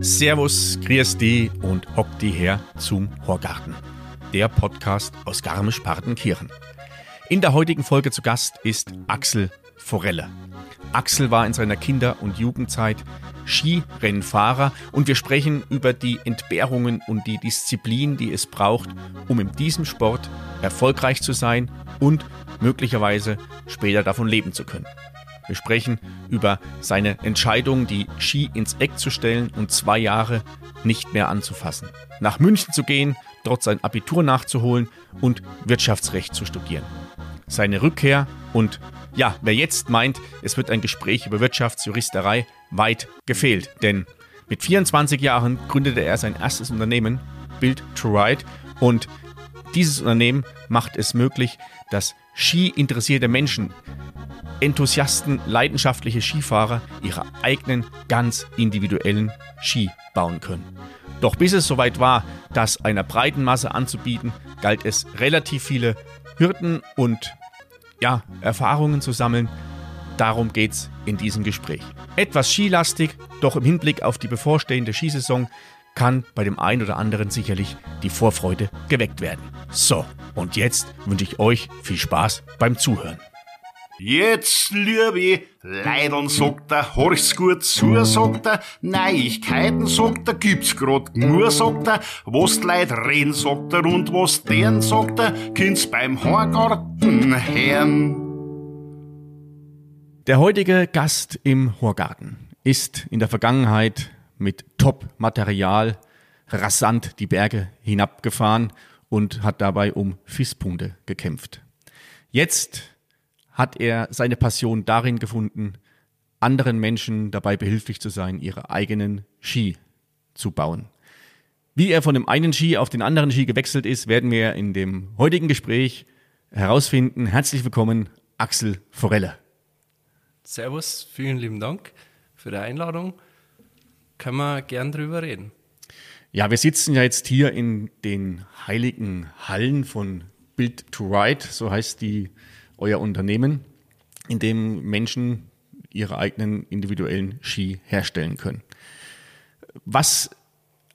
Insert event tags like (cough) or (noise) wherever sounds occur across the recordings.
Servus, grüß die und hock die her zum Horgarten, der Podcast aus Garmisch-Partenkirchen. In der heutigen Folge zu Gast ist Axel Forelle. Axel war in seiner Kinder- und Jugendzeit Skirennfahrer und wir sprechen über die Entbehrungen und die Disziplin, die es braucht, um in diesem Sport erfolgreich zu sein und möglicherweise später davon leben zu können. Wir sprechen über seine Entscheidung, die Ski ins Eck zu stellen und zwei Jahre nicht mehr anzufassen. Nach München zu gehen, dort sein Abitur nachzuholen und Wirtschaftsrecht zu studieren. Seine Rückkehr und ja, wer jetzt meint, es wird ein Gespräch über Wirtschaftsjuristerei, weit gefehlt. Denn mit 24 Jahren gründete er sein erstes Unternehmen, Build to Ride, und dieses Unternehmen macht es möglich, dass Ski-interessierte Menschen Enthusiasten, leidenschaftliche Skifahrer ihre eigenen ganz individuellen Ski bauen können. Doch bis es soweit war, das einer breiten Masse anzubieten, galt es relativ viele Hürden und ja, Erfahrungen zu sammeln. Darum geht's in diesem Gespräch. Etwas skilastig, doch im Hinblick auf die bevorstehende Skisaison kann bei dem einen oder anderen sicherlich die Vorfreude geweckt werden. So, und jetzt wünsche ich euch viel Spaß beim Zuhören. Jetzt, liebe Leidern, sagt er, horch's gut zu, sagt er, Neuigkeiten, sagt er, gibt's grad nur, sagt er, was die Leute reden, sagt er, und was deren, sagt er, kind's beim Horgarten hören. Der heutige Gast im Horgarten ist in der Vergangenheit mit Top-Material rasant die Berge hinabgefahren und hat dabei um FIS-Punkte gekämpft. Jetzt hat er seine Passion darin gefunden, anderen Menschen dabei behilflich zu sein, ihre eigenen Ski zu bauen. Wie er von dem einen Ski auf den anderen Ski gewechselt ist, werden wir in dem heutigen Gespräch herausfinden. Herzlich willkommen, Axel Forelle. Servus, vielen lieben Dank für die Einladung. Können wir gern drüber reden. Ja, wir sitzen ja jetzt hier in den heiligen Hallen von Build to Ride, so heißt die euer Unternehmen, in dem Menschen ihre eigenen individuellen Ski herstellen können. Was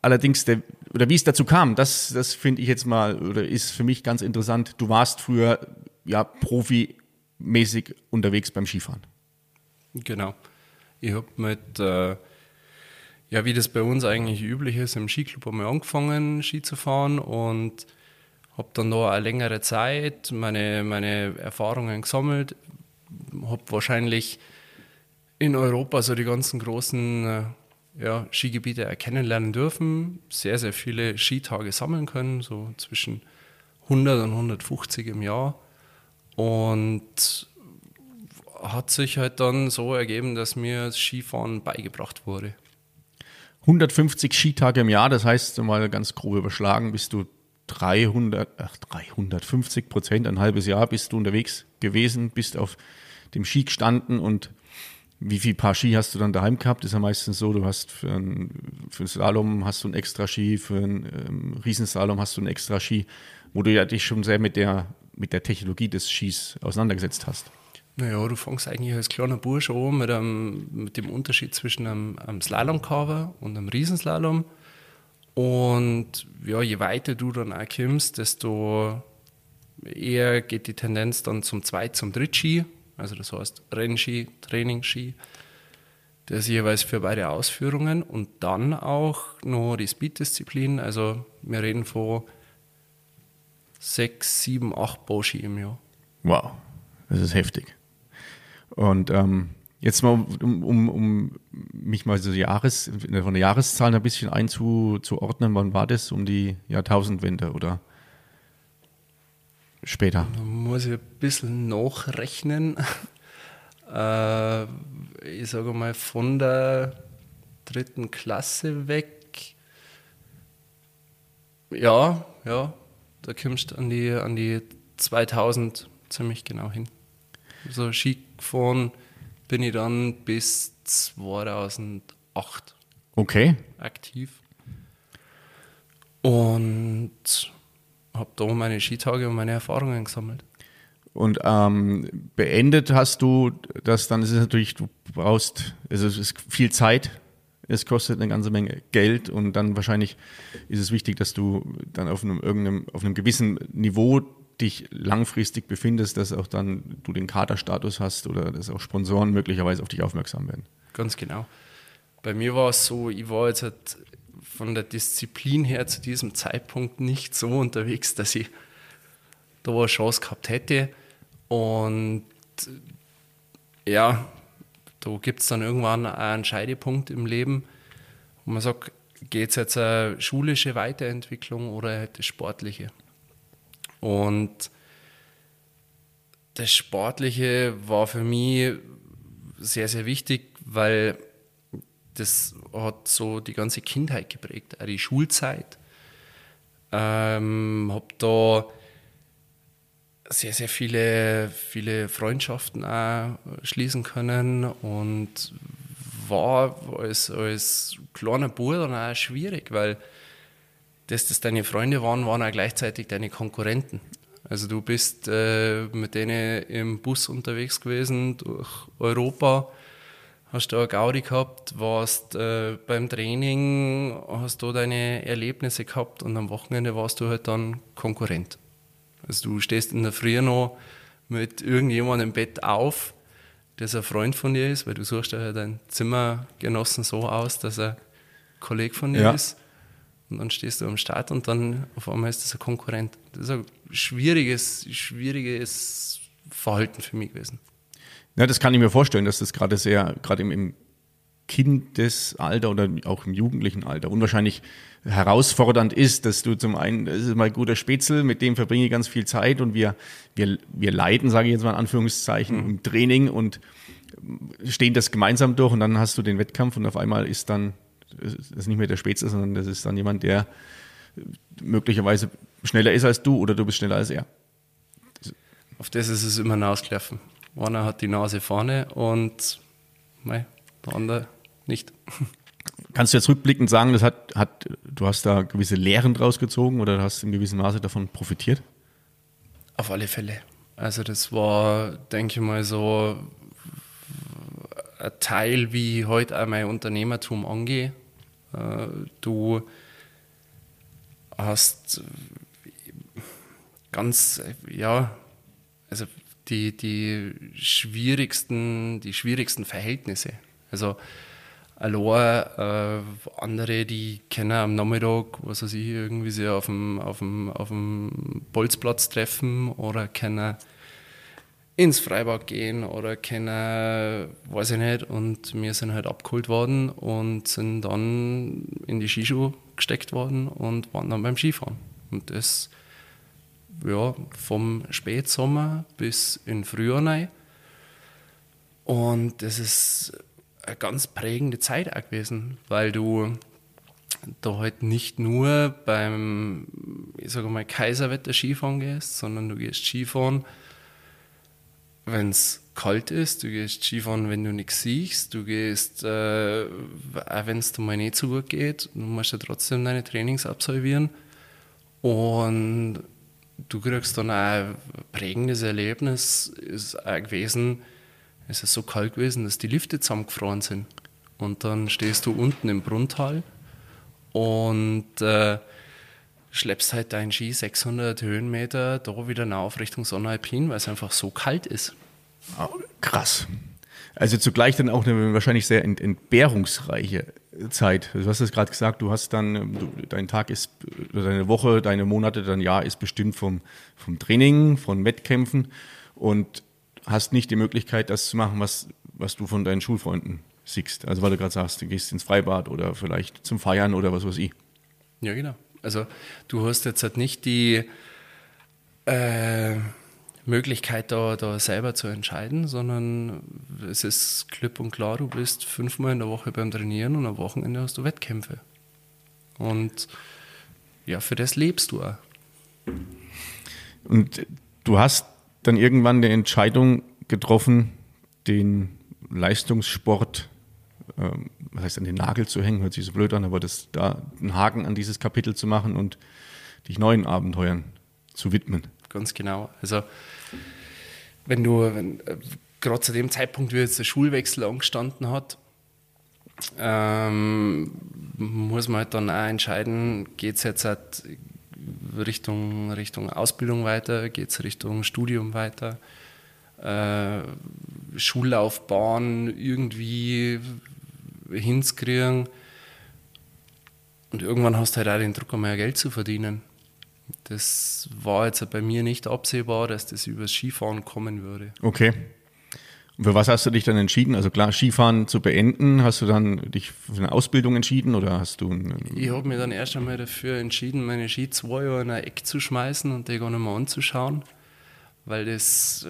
allerdings der, oder wie es dazu kam, das, das finde ich jetzt mal, oder ist für mich ganz interessant. Du warst früher ja profimäßig unterwegs beim Skifahren. Genau. Ich habe mit, äh, ja, wie das bei uns eigentlich üblich ist, im Skiclub einmal angefangen, Ski zu fahren und habe dann da eine längere Zeit meine, meine Erfahrungen gesammelt, habe wahrscheinlich in Europa so die ganzen großen äh, ja, Skigebiete erkennen dürfen, sehr, sehr viele Skitage sammeln können, so zwischen 100 und 150 im Jahr. Und hat sich halt dann so ergeben, dass mir das Skifahren beigebracht wurde. 150 Skitage im Jahr, das heißt, mal ganz grob überschlagen, bist du 300, ach, 350 Prozent, ein halbes Jahr bist du unterwegs gewesen, bist auf dem Ski gestanden und wie viel Paar Ski hast du dann daheim gehabt? Ist ja meistens so, du hast für einen, für einen Slalom hast du einen extra Ski, für einen ähm, Riesenslalom hast du einen extra Ski, wo du ja dich schon sehr mit der, mit der Technologie des Skis auseinandergesetzt hast. Naja, du fängst eigentlich als kleiner Bursch an mit, einem, mit dem Unterschied zwischen einem, einem Slalom-Cover und einem Riesenslalom. Und ja, je weiter du dann auch kommst, desto eher geht die Tendenz dann zum Zweit-, zum Drittski. Also das heißt Rennski, Trainingsski. Das jeweils für beide Ausführungen. Und dann auch noch die Speed-Disziplin. Also wir reden von sechs, sieben, acht Bauski im Jahr. Wow, das ist heftig. Und ähm, Jetzt mal, um, um, um mich mal so Jahres, von der Jahreszahl ein bisschen einzuordnen, wann war das? Um die Jahrtausendwende oder später? Da muss ich ein bisschen nachrechnen. (laughs) äh, ich sage mal, von der dritten Klasse weg. Ja, ja, da kommst du an die, an die 2000 ziemlich genau hin. So Ski gefahren bin ich dann bis 2008 okay. aktiv. Und habe da meine Skitage und meine Erfahrungen gesammelt. Und ähm, beendet hast du das, dann ist es natürlich, du brauchst, also es ist viel Zeit, es kostet eine ganze Menge Geld und dann wahrscheinlich ist es wichtig, dass du dann auf einem, irgendeinem, auf einem gewissen Niveau dich langfristig befindest, dass auch dann du den Kaderstatus hast oder dass auch Sponsoren möglicherweise auf dich aufmerksam werden. Ganz genau. Bei mir war es so, ich war jetzt halt von der Disziplin her zu diesem Zeitpunkt nicht so unterwegs, dass ich da eine Chance gehabt hätte. Und ja, da gibt es dann irgendwann einen Scheidepunkt im Leben, wo man sagt, geht es jetzt eine schulische Weiterentwicklung oder halt Sportliche? Und das Sportliche war für mich sehr, sehr wichtig, weil das hat so die ganze Kindheit geprägt, auch die Schulzeit. Ähm, habe da sehr, sehr viele, viele Freundschaften auch schließen können und war als, als kleiner Bub dann auch schwierig, weil dass das deine Freunde waren, waren auch gleichzeitig deine Konkurrenten. Also du bist äh, mit denen im Bus unterwegs gewesen durch Europa, hast da eine Gaudi gehabt, warst äh, beim Training, hast da deine Erlebnisse gehabt und am Wochenende warst du halt dann Konkurrent. Also du stehst in der Früh noch mit irgendjemandem im Bett auf, der ein Freund von dir ist, weil du suchst ja deinen Zimmergenossen so aus, dass er Kollege von dir ja. ist. Und dann stehst du am Start und dann auf einmal ist das ein Konkurrent. Das ist ein schwieriges, schwieriges Verhalten für mich gewesen. Ja, das kann ich mir vorstellen, dass das gerade sehr, gerade im, im Kindesalter oder auch im jugendlichen Alter unwahrscheinlich herausfordernd ist, dass du zum einen, das ist mal ein guter Spätzle, mit dem verbringe ich ganz viel Zeit und wir, wir, wir leiden, sage ich jetzt mal in Anführungszeichen, mhm. im Training und stehen das gemeinsam durch und dann hast du den Wettkampf und auf einmal ist dann das ist nicht mehr der Spätzle, sondern das ist dann jemand, der möglicherweise schneller ist als du oder du bist schneller als er. Auf das ist es immer hinausgelaufen. Einer hat die Nase vorne und mei, der andere nicht. (laughs) Kannst du jetzt rückblickend sagen, das hat, hat, du hast da gewisse Lehren draus gezogen oder hast in gewissem Maße davon profitiert? Auf alle Fälle. Also das war, denke ich mal, so ein Teil, wie ich heute auch mein Unternehmertum angehe. Äh, du hast ganz, ja, also die, die schwierigsten, die schwierigsten Verhältnisse. Also allein äh, andere, die kennen am Nachmittag, was weiß ich, irgendwie sie auf dem, auf dem, auf dem Bolzplatz treffen oder kennen ins Freibad gehen oder können, weiß ich nicht. Und wir sind halt abgeholt worden und sind dann in die Skischuhe gesteckt worden und waren dann beim Skifahren. Und das ja, vom Spätsommer bis in Frühjahr rein. Und das ist eine ganz prägende Zeit auch gewesen, weil du da halt nicht nur beim, ich sage mal, Kaiserwetter Skifahren gehst, sondern du gehst Skifahren wenn es kalt ist, du gehst Skifahren, wenn du nichts siehst, du gehst, äh, auch wenn es dir mal nicht so gut geht, du musst ja trotzdem deine Trainings absolvieren. Und du kriegst dann auch ein prägendes Erlebnis, ist auch gewesen, es ist so kalt gewesen, dass die Lifte zusammengefroren sind. Und dann stehst du unten im Brunntal und äh, schleppst halt deinen Ski 600 Höhenmeter da wieder auf Richtung Sonnenalpin, weil es einfach so kalt ist. Oh, krass. Also zugleich dann auch eine wahrscheinlich sehr entbehrungsreiche Zeit. Du hast es gerade gesagt, du hast dann, du, dein Tag ist, deine Woche, deine Monate, dein Jahr ist bestimmt vom, vom Training, von Wettkämpfen und hast nicht die Möglichkeit, das zu machen, was, was du von deinen Schulfreunden siehst. Also weil du gerade sagst, du gehst ins Freibad oder vielleicht zum Feiern oder was weiß ich. Ja, genau. Also du hast jetzt halt nicht die äh, Möglichkeit, da, da selber zu entscheiden, sondern es ist klipp und klar, du bist fünfmal in der Woche beim Trainieren und am Wochenende hast du Wettkämpfe. Und ja, für das lebst du auch. Und du hast dann irgendwann die Entscheidung getroffen, den Leistungssport ähm, was heißt an den Nagel zu hängen, hört sich so blöd an, aber das da einen Haken an dieses Kapitel zu machen und dich neuen Abenteuern zu widmen. Ganz genau. Also wenn du, wenn, äh, gerade zu dem Zeitpunkt, wie jetzt der Schulwechsel angestanden hat, ähm, muss man halt dann auch entscheiden, geht es jetzt halt Richtung, Richtung Ausbildung weiter, geht es Richtung Studium weiter, äh, Schullaufbahn irgendwie hinzukriegen. Und irgendwann hast du halt auch den Druck, mehr Geld zu verdienen. Das war jetzt bei mir nicht absehbar, dass das übers Skifahren kommen würde. Okay. Und für was hast du dich dann entschieden? Also klar, Skifahren zu beenden, hast du dann dich für eine Ausbildung entschieden oder hast du Ich habe mich dann erst einmal dafür entschieden, meine Ski zwei Jahre in ein Eck zu schmeißen und die gar nicht mehr anzuschauen, weil das,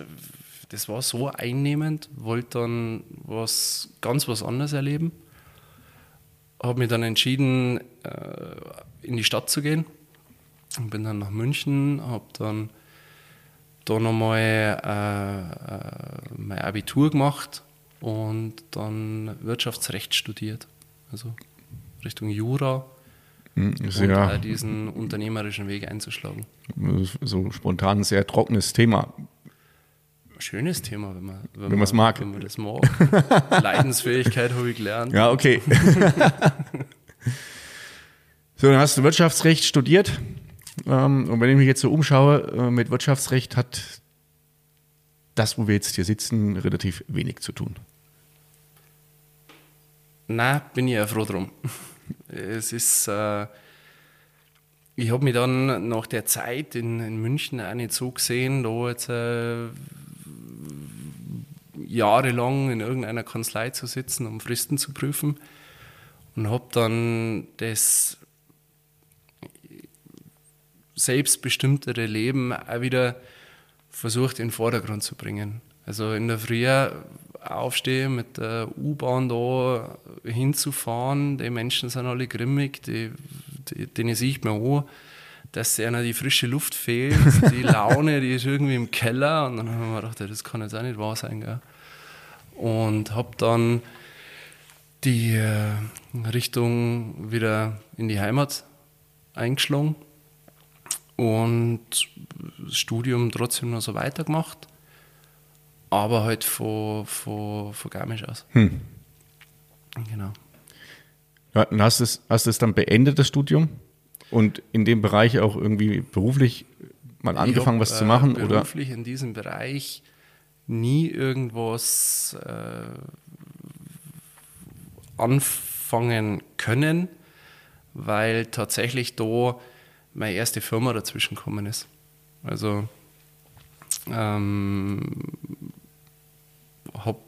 das war so einnehmend, wollte dann was ganz was anderes erleben. Habe mich dann entschieden, äh, in die Stadt zu gehen. Bin dann nach München, habe dann da nochmal äh, äh, mein Abitur gemacht und dann Wirtschaftsrecht studiert. Also Richtung Jura hm, und ja, diesen unternehmerischen Weg einzuschlagen. So spontan ein sehr trockenes Thema. Schönes Thema, wenn man wenn, wenn es mag. Wenn man das mag. (laughs) Leidensfähigkeit habe ich gelernt. Ja, okay. (laughs) so, dann hast du Wirtschaftsrecht studiert. Ähm, und wenn ich mich jetzt so umschaue, äh, mit Wirtschaftsrecht hat das, wo wir jetzt hier sitzen, relativ wenig zu tun. Na, bin ich ja froh drum. (laughs) Es ist, äh, ich habe mich dann nach der Zeit in, in, München auch nicht so gesehen, da jetzt äh, jahrelang in irgendeiner Kanzlei zu sitzen, um Fristen zu prüfen. Und habe dann das selbstbestimmtere Leben auch wieder versucht in den Vordergrund zu bringen. Also in der Früh aufstehen, mit der U-Bahn da hinzufahren, die Menschen sind alle grimmig, die, die, denen sehe ich mir an, dass einer die frische Luft fehlt, die Laune, die ist irgendwie im Keller und dann haben wir gedacht, das kann jetzt auch nicht wahr sein. Gell? Und habe dann die äh, Richtung wieder in die Heimat eingeschlagen und das Studium trotzdem noch so weitergemacht, aber halt von, von, von Garmisch aus. Hm. Genau. Ja, und hast du es, hast es dann beendet, das Studium? Und in dem Bereich auch irgendwie beruflich mal angefangen, hab, was zu machen? Äh, beruflich oder? in diesem Bereich nie irgendwas äh, anfangen können, weil tatsächlich da meine erste Firma dazwischen gekommen ist. Also ähm, habe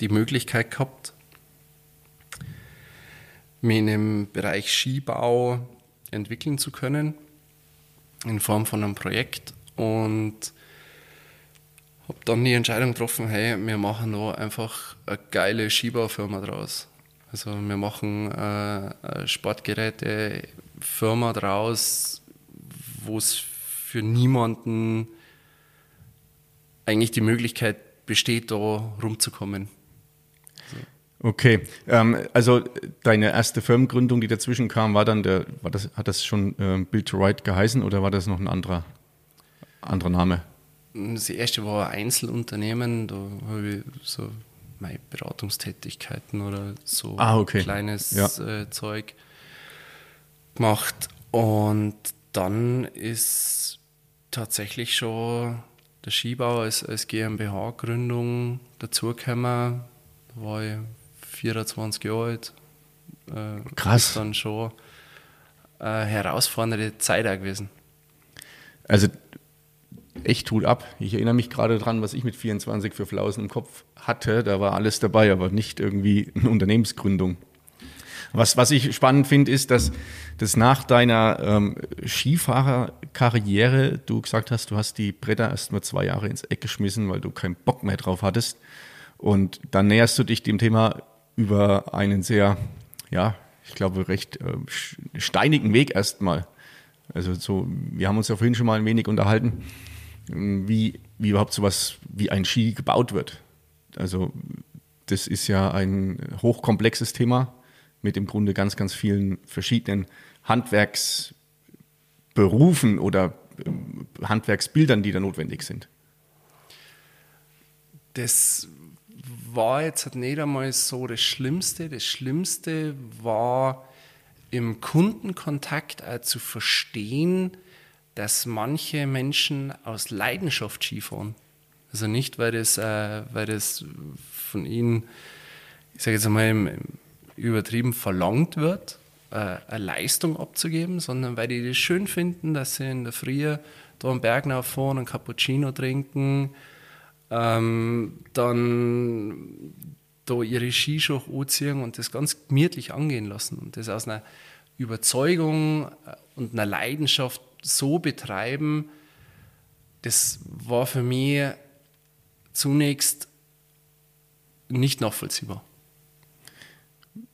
die Möglichkeit gehabt, mich dem Bereich Skibau entwickeln zu können, in Form von einem Projekt und habe dann die Entscheidung getroffen, hey, wir machen da einfach eine geile Skibaufirma draus. Also wir machen äh, Sportgeräte Firma draus, wo es für niemanden eigentlich die Möglichkeit besteht, da rumzukommen. Okay, ähm, also deine erste Firmengründung, die dazwischen kam, war dann der, war das, hat das schon äh, Build to Ride geheißen oder war das noch ein anderer, anderer Name? Das erste war ein Einzelunternehmen, da habe ich so meine Beratungstätigkeiten oder so ah, okay. kleines ja. äh, Zeug gemacht. Und dann ist tatsächlich schon der Skibau als, als GmbH-Gründung dazugekommen. Da war ich 24 Jahre alt. Äh, Krass. Ist dann schon eine herausfordernde Zeit auch gewesen. Also echt Hut ab. Ich erinnere mich gerade dran, was ich mit 24 für Flausen im Kopf hatte. Da war alles dabei, aber nicht irgendwie eine Unternehmensgründung. Was, was ich spannend finde, ist, dass, dass nach deiner ähm, Skifahrerkarriere du gesagt hast, du hast die Bretter erst mal zwei Jahre ins Eck geschmissen, weil du keinen Bock mehr drauf hattest. Und dann näherst du dich dem Thema über einen sehr, ja, ich glaube, recht äh, steinigen Weg erstmal. Also so, wir haben uns ja vorhin schon mal ein wenig unterhalten, wie, wie überhaupt sowas wie ein Ski gebaut wird. Also das ist ja ein hochkomplexes Thema mit im Grunde ganz, ganz vielen verschiedenen Handwerksberufen oder ähm, Handwerksbildern, die da notwendig sind? Das war jetzt halt nicht einmal so das Schlimmste. Das Schlimmste war im Kundenkontakt zu verstehen, dass manche Menschen aus Leidenschaft Skifahren. Also nicht, weil das, äh, weil das von ihnen, ich sage jetzt einmal, übertrieben verlangt wird, äh, eine Leistung abzugeben, sondern weil die das schön finden, dass sie in der Früh da am Berg fahren, einen Cappuccino trinken, ähm, dann da ihre Skischuhe anziehen und das ganz gemütlich angehen lassen und das aus einer Überzeugung und einer Leidenschaft so betreiben, das war für mich zunächst nicht nachvollziehbar.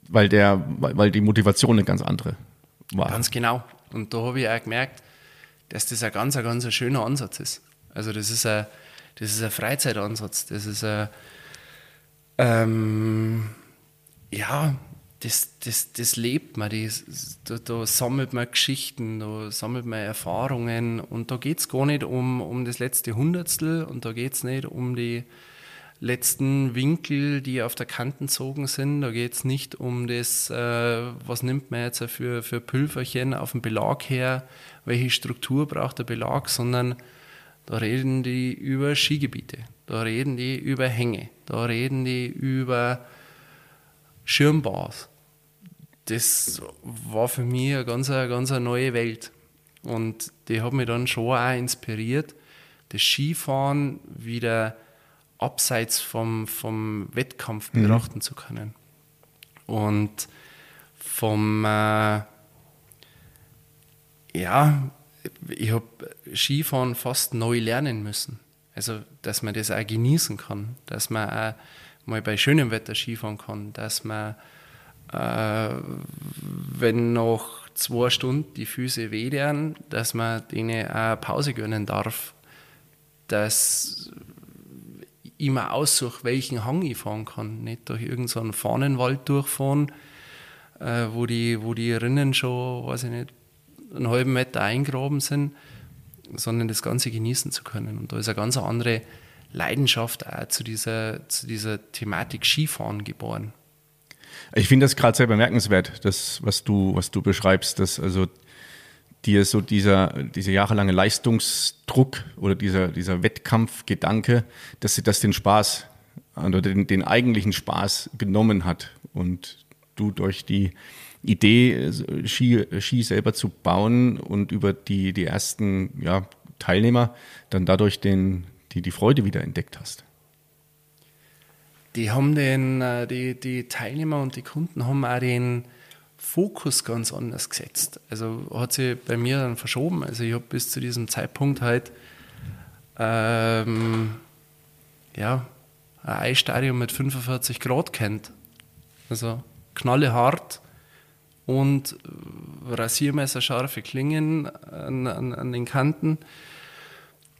Weil, der, weil die Motivation eine ganz andere war. Ganz genau. Und da habe ich auch gemerkt, dass das ein ganz, ein ganz ein schöner Ansatz ist. Also das ist ein, das ist ein Freizeitansatz. Das ist ein, ähm, ja, das, das, das lebt man, das, da, da, sammelt man Geschichten, da sammelt man Erfahrungen und da geht es gar nicht um, um das letzte Hundertstel und da geht es nicht um die letzten Winkel, die auf der Kante gezogen sind, da geht es nicht um das, äh, was nimmt man jetzt für, für Pülverchen auf dem Belag her, welche Struktur braucht der Belag, sondern da reden die über Skigebiete, da reden die über Hänge, da reden die über Schirmbars. Das war für mich eine ganz, eine ganz eine neue Welt. Und die hat mich dann schon auch inspiriert, das Skifahren wieder abseits vom, vom Wettkampf mhm. betrachten zu können. Und vom, äh, ja, ich habe Skifahren fast neu lernen müssen. Also, dass man das auch genießen kann, dass man auch mal bei schönem Wetter Skifahren kann, dass man, äh, wenn noch zwei Stunden die Füße wehtun, dass man denen auch Pause gönnen darf, dass ich mir aussuche, welchen Hang ich fahren kann. Nicht durch irgendeinen Fahnenwald durchfahren, äh, wo, die, wo die Rinnen schon, weiß ich nicht, einen halben Meter eingraben sind, sondern das Ganze genießen zu können. Und da ist eine ganz andere Leidenschaft auch zu dieser, zu dieser Thematik Skifahren geboren. Ich finde das gerade sehr bemerkenswert, das, was du, was du beschreibst, dass also dir so dieser, dieser jahrelange Leistungsdruck oder dieser, dieser Wettkampfgedanke, dass sie das den Spaß oder den, den eigentlichen Spaß genommen hat und du durch die Idee, Ski, Ski selber zu bauen und über die, die ersten ja, Teilnehmer dann dadurch den, die, die Freude wieder entdeckt hast? Die haben den, äh, die, die Teilnehmer und die Kunden haben auch den Fokus ganz anders gesetzt. Also hat sich bei mir dann verschoben. Also ich habe bis zu diesem Zeitpunkt halt ähm, ja, ein Eisstadion mit 45 Grad kennt. Also knallehart und rasiermesserscharfe Klingen an, an, an den Kanten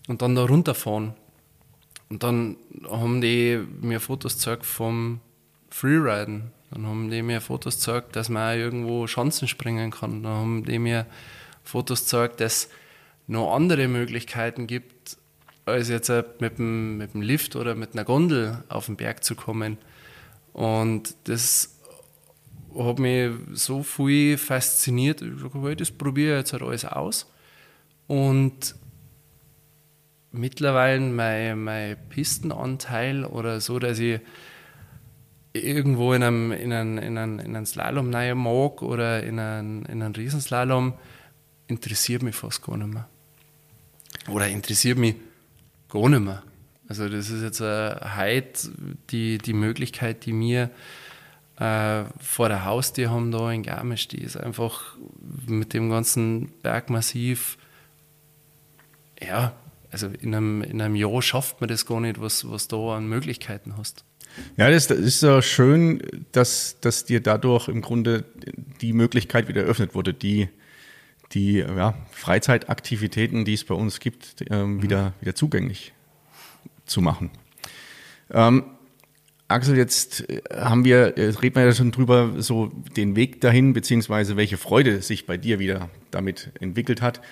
und dann da runterfahren. Und dann haben die mir Fotos gezeigt vom Freeriden. Dann haben die mir Fotos gezeigt, dass man auch irgendwo Chancen springen kann. Dann haben die mir Fotos gezeigt, dass es noch andere Möglichkeiten gibt, als jetzt mit dem, mit dem Lift oder mit einer Gondel auf den Berg zu kommen. Und das hat mich so viel fasziniert. Ich habe das probiere jetzt halt alles aus. Und mittlerweile mein, mein Pistenanteil oder so, dass ich irgendwo in einem, in einen, in einen, in einen Slalom rein mag oder in einen, in einen Riesenslalom, interessiert mich fast gar nicht mehr. Oder interessiert mich gar nicht mehr. Also das ist jetzt heute die, die Möglichkeit, die mir äh, vor der Haustür haben da in Garmisch, die ist einfach mit dem ganzen Bergmassiv, ja, also in einem, in einem Jahr schafft man das gar nicht, was, was du an Möglichkeiten hast. Ja, das, das ist ja schön, dass, dass dir dadurch im Grunde die Möglichkeit wieder eröffnet wurde, die, die ja, Freizeitaktivitäten, die es bei uns gibt, ähm, mhm. wieder, wieder zugänglich zu machen. Ähm, Axel, jetzt äh, haben wir, jetzt reden wir ja schon drüber, so den Weg dahin, beziehungsweise welche Freude sich bei dir wieder damit entwickelt hat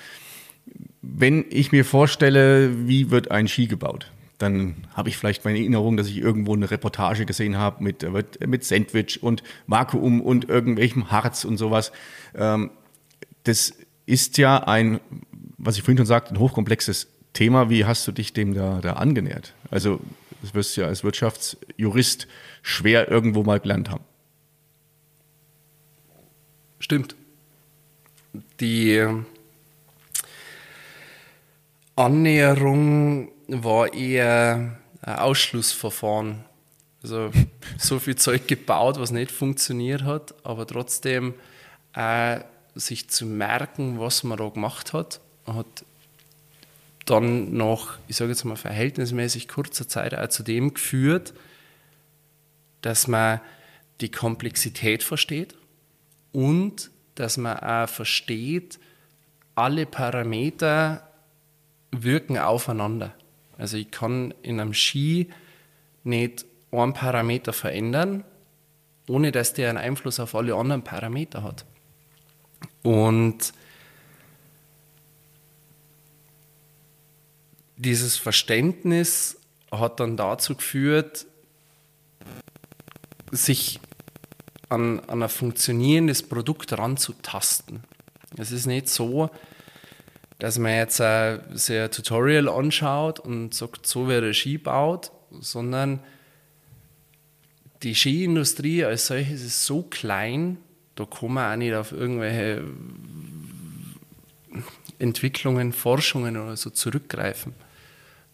wenn ich mir vorstelle, wie wird ein Ski gebaut, dann habe ich vielleicht meine Erinnerung, dass ich irgendwo eine Reportage gesehen habe mit, mit Sandwich und Vakuum und irgendwelchem Harz und sowas. Ähm, das ist ja ein, was ich vorhin schon sagte, ein hochkomplexes Thema. Wie hast du dich dem da, da angenähert? Also, das wirst du ja als Wirtschaftsjurist schwer irgendwo mal gelernt haben. Stimmt. Die Annäherung war eher ein Ausschlussverfahren. Also so viel Zeug gebaut, was nicht funktioniert hat, aber trotzdem äh, sich zu merken, was man da gemacht hat, hat dann nach, ich sage jetzt mal, verhältnismäßig kurzer Zeit auch zu dem geführt, dass man die Komplexität versteht und dass man auch versteht, alle Parameter wirken aufeinander. Also ich kann in einem Ski nicht einen Parameter verändern, ohne dass der einen Einfluss auf alle anderen Parameter hat. Und dieses Verständnis hat dann dazu geführt, sich an, an ein funktionierendes Produkt ranzutasten. Es ist nicht so, dass man jetzt äh, sich ein Tutorial anschaut und sagt, so der Ski baut, sondern die Skiindustrie als solches ist so klein, da kann man auch nicht auf irgendwelche Entwicklungen, Forschungen oder so zurückgreifen.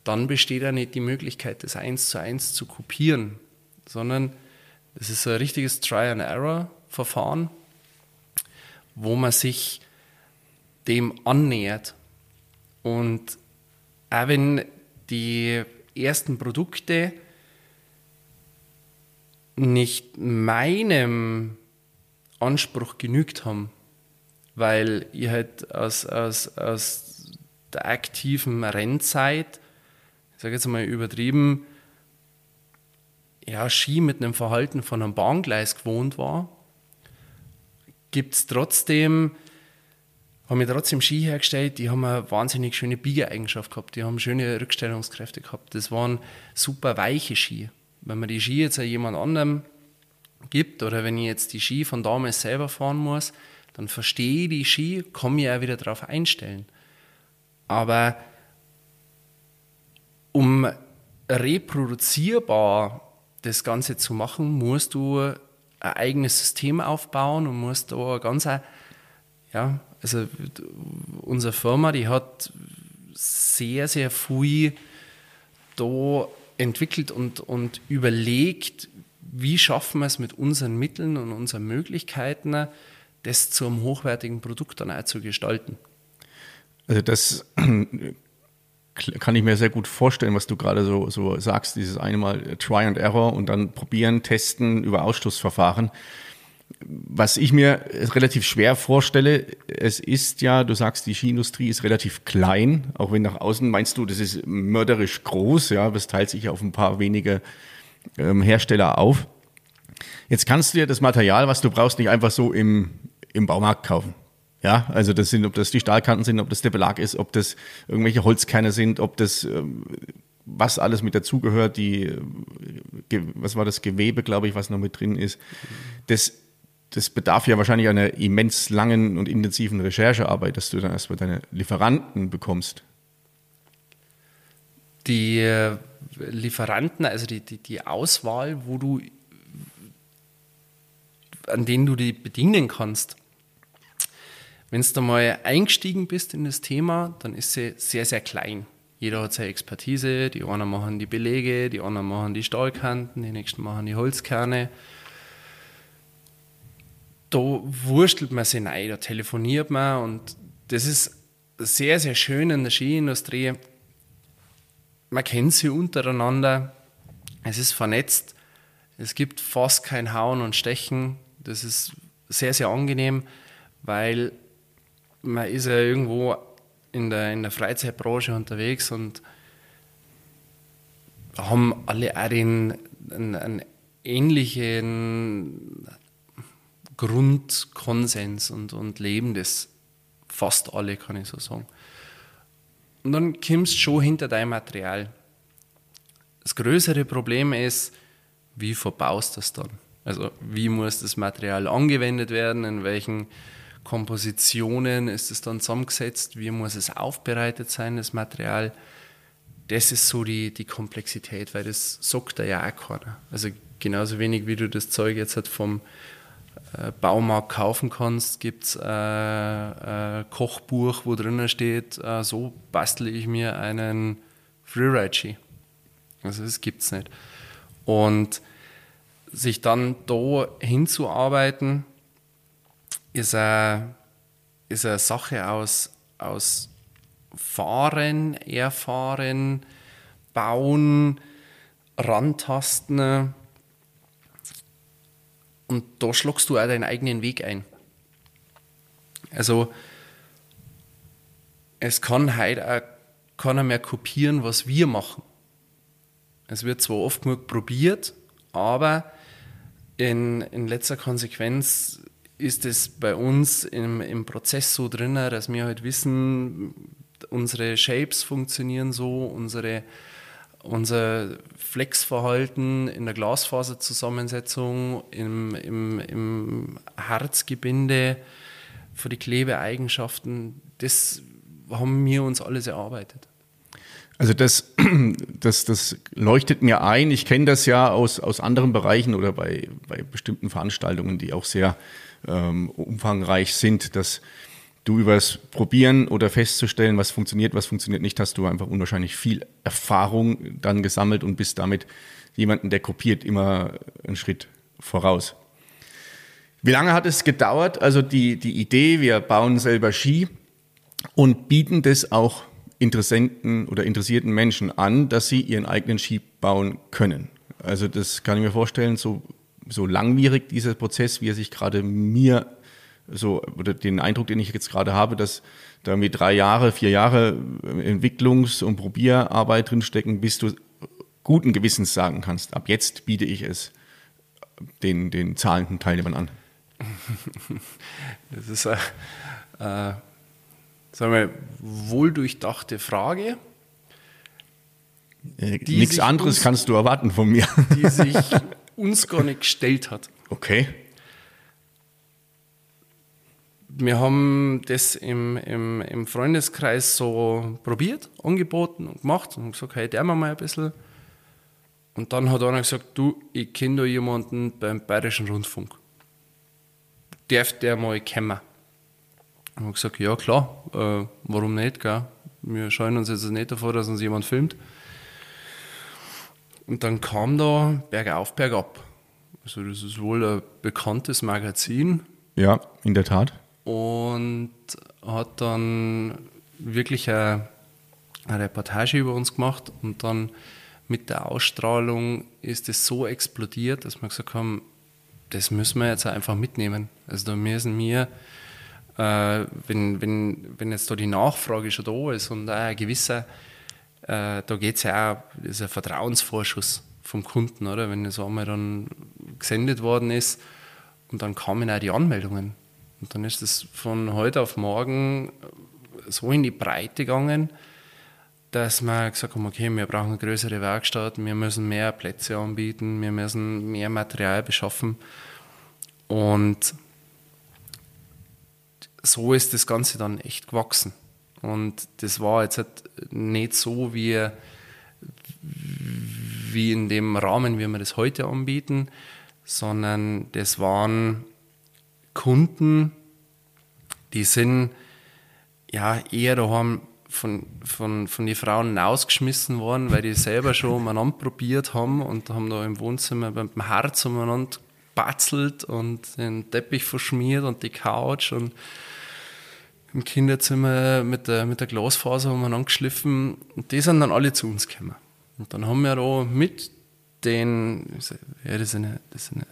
Dann besteht auch nicht die Möglichkeit, das eins zu eins zu kopieren, sondern es ist ein richtiges Try-and-Error-Verfahren, wo man sich dem annähert. Und auch wenn die ersten Produkte nicht meinem Anspruch genügt haben, weil ich halt aus, aus, aus der aktiven Rennzeit, ich sage jetzt mal übertrieben, ja, Ski mit einem Verhalten von einem Bahngleis gewohnt war, gibt es trotzdem haben wir trotzdem Ski hergestellt, die haben eine wahnsinnig schöne Biegeeigenschaft gehabt, die haben schöne Rückstellungskräfte gehabt. Das waren super weiche Ski. Wenn man die Ski jetzt an jemand anderem gibt oder wenn ich jetzt die Ski von damals selber fahren muss, dann verstehe ich die Ski, komme ich auch wieder darauf einstellen. Aber um reproduzierbar das Ganze zu machen, musst du ein eigenes System aufbauen und musst da ganz ja, also unsere Firma, die hat sehr, sehr viel da entwickelt und, und überlegt, wie schaffen wir es mit unseren Mitteln und unseren Möglichkeiten, das zu einem hochwertigen Produkt dann auch zu gestalten. Also das kann ich mir sehr gut vorstellen, was du gerade so, so sagst, dieses eine Mal Try and Error und dann probieren, testen über Ausschlussverfahren was ich mir relativ schwer vorstelle, es ist ja, du sagst, die Skiindustrie ist relativ klein, auch wenn nach außen meinst du, das ist mörderisch groß, ja, das teilt sich auf ein paar wenige ähm, Hersteller auf. Jetzt kannst du dir das Material, was du brauchst, nicht einfach so im, im Baumarkt kaufen. Ja, also das sind, ob das die Stahlkanten sind, ob das der Belag ist, ob das irgendwelche Holzkerne sind, ob das ähm, was alles mit dazugehört, die, äh, was war das Gewebe, glaube ich, was noch mit drin ist. Das das bedarf ja wahrscheinlich einer immens langen und intensiven Recherchearbeit, dass du dann erstmal deine Lieferanten bekommst. Die äh, Lieferanten, also die, die, die Auswahl, wo du, an denen du die bedienen kannst. Wenn du mal eingestiegen bist in das Thema, dann ist sie sehr, sehr klein. Jeder hat seine Expertise, die einen machen die Belege, die anderen machen die Stahlkanten, die nächsten machen die Holzkerne da wurstelt man sich rein, da telefoniert man und das ist sehr, sehr schön in der Skiindustrie. Man kennt sie untereinander, es ist vernetzt, es gibt fast kein Hauen und Stechen. Das ist sehr, sehr angenehm, weil man ist ja irgendwo in der, in der Freizeitbranche unterwegs und haben alle auch den, einen, einen ähnlichen Grundkonsens und, und leben das fast alle, kann ich so sagen. Und dann kommst du schon hinter dein Material. Das größere Problem ist, wie verbaust du das dann? Also wie muss das Material angewendet werden, in welchen Kompositionen ist es dann zusammengesetzt, wie muss es aufbereitet sein, das Material. Das ist so die, die Komplexität, weil das sagt da ja auch keiner. Also genauso wenig wie du das Zeug jetzt halt vom Baumarkt kaufen kannst, gibt es äh, ein Kochbuch, wo drinnen steht, äh, so bastle ich mir einen Freeride-Ski. Also das gibt es nicht. Und sich dann da hinzuarbeiten, ist eine, ist eine Sache aus, aus Fahren, Erfahren, Bauen, Rantasten. Und da schlagst du auch deinen eigenen Weg ein. Also, es kann heute auch keiner mehr kopieren, was wir machen. Es wird zwar oft genug probiert, aber in, in letzter Konsequenz ist es bei uns im, im Prozess so drin, dass wir halt wissen, unsere Shapes funktionieren so, unsere, unser Flexverhalten in der Glasfaserzusammensetzung, im, im, im Herzgebinde, für die Klebeeigenschaften, das haben wir uns alles erarbeitet. Also das, das, das leuchtet mir ein. Ich kenne das ja aus, aus anderen Bereichen oder bei, bei bestimmten Veranstaltungen, die auch sehr ähm, umfangreich sind, dass du übers Probieren oder festzustellen, was funktioniert, was funktioniert nicht, hast du einfach unwahrscheinlich viel Erfahrung dann gesammelt und bist damit jemanden, der kopiert, immer einen Schritt voraus. Wie lange hat es gedauert? Also die, die Idee, wir bauen selber Ski und bieten das auch Interessenten oder interessierten Menschen an, dass sie ihren eigenen Ski bauen können. Also das kann ich mir vorstellen, so, so langwierig dieser Prozess, wie er sich gerade mir so, oder den Eindruck, den ich jetzt gerade habe, dass da mit drei Jahre, vier Jahre Entwicklungs- und Probierarbeit drinstecken, bis du guten Gewissens sagen kannst, ab jetzt biete ich es den, den zahlenden Teilnehmern an. (laughs) Das ist eine, äh, sagen wir, wohldurchdachte Frage. Äh, nichts anderes uns, kannst du erwarten von mir. Die sich (laughs) uns gar nicht gestellt hat. Okay. Wir haben das im, im, im Freundeskreis so probiert, angeboten und gemacht und gesagt, hey, der mal ein bisschen. Und dann hat einer gesagt, du, ich kenne da jemanden beim Bayerischen Rundfunk. Darf der mal kommen? Und habe gesagt, ja klar, äh, warum nicht, gell? Wir scheuen uns jetzt nicht davor, dass uns jemand filmt. Und dann kam da Bergauf, Bergab. Also das ist wohl ein bekanntes Magazin. Ja, in der Tat. Und hat dann wirklich eine, eine Reportage über uns gemacht und dann mit der Ausstrahlung ist es so explodiert, dass wir gesagt haben, das müssen wir jetzt einfach mitnehmen. Also da müssen wir äh, wenn, wenn, wenn jetzt da die Nachfrage schon da ist und auch ein gewisser, äh, da geht es ja auch, das ist ein Vertrauensvorschuss vom Kunden, oder? Wenn es einmal dann gesendet worden ist und dann kamen auch die Anmeldungen. Und dann ist es von heute auf morgen so in die Breite gegangen, dass wir gesagt haben, okay, wir brauchen eine größere Werkstatt, wir müssen mehr Plätze anbieten, wir müssen mehr Material beschaffen. Und so ist das Ganze dann echt gewachsen. Und das war jetzt halt nicht so wie, wie in dem Rahmen, wie wir das heute anbieten, sondern das waren Kunden, die sind ja eher daheim von, von, von den Frauen ausgeschmissen worden, weil die selber schon umeinander probiert haben und haben da im Wohnzimmer beim Herz umeinander batzelt und den Teppich verschmiert und die Couch und im Kinderzimmer mit der, mit der Glasfaser haben wir angeschliffen und die sind dann alle zu uns gekommen. Und dann haben wir da mit den, ja, das sind, das sind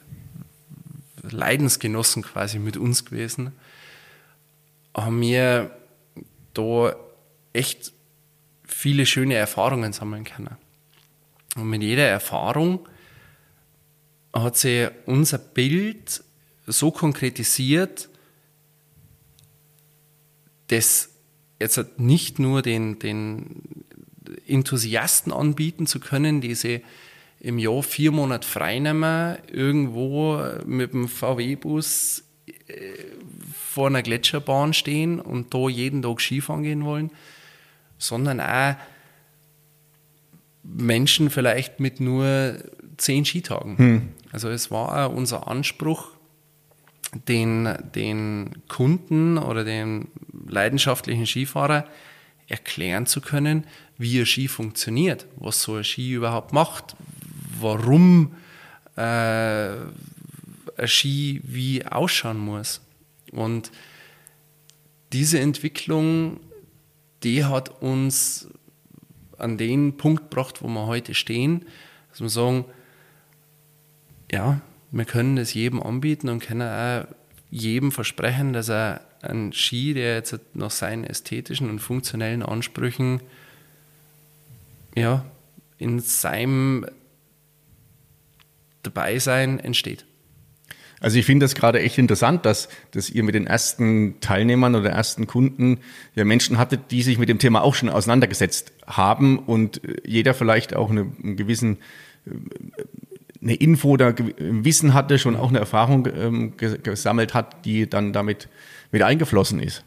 Leidensgenossen quasi mit uns gewesen, haben wir da echt viele schöne Erfahrungen sammeln können. Und mit jeder Erfahrung hat sich unser Bild so konkretisiert, das jetzt nicht nur den, den Enthusiasten anbieten zu können, die sie im Jahr vier Monate freinehmen, irgendwo mit dem VW-Bus äh, vor einer Gletscherbahn stehen und da jeden Tag Skifahren gehen wollen, sondern auch Menschen vielleicht mit nur zehn Skitagen. Hm. Also es war auch unser Anspruch, den, den Kunden oder den leidenschaftlichen Skifahrer erklären zu können, wie ein Ski funktioniert, was so ein Ski überhaupt macht, warum äh, ein Ski wie ausschauen muss. Und diese Entwicklung, die hat uns an den Punkt gebracht, wo wir heute stehen, dass wir sagen, ja, wir können das jedem anbieten und können auch jedem versprechen, dass er einen Ski, der jetzt nach seinen ästhetischen und funktionellen Ansprüchen ja, in seinem Dabeisein entsteht. Also ich finde das gerade echt interessant, dass, dass ihr mit den ersten Teilnehmern oder ersten Kunden ja Menschen hattet, die sich mit dem Thema auch schon auseinandergesetzt haben und jeder vielleicht auch eine, einen gewissen eine Info oder Wissen hatte, schon auch eine Erfahrung ähm, gesammelt hat, die dann damit mit eingeflossen ist.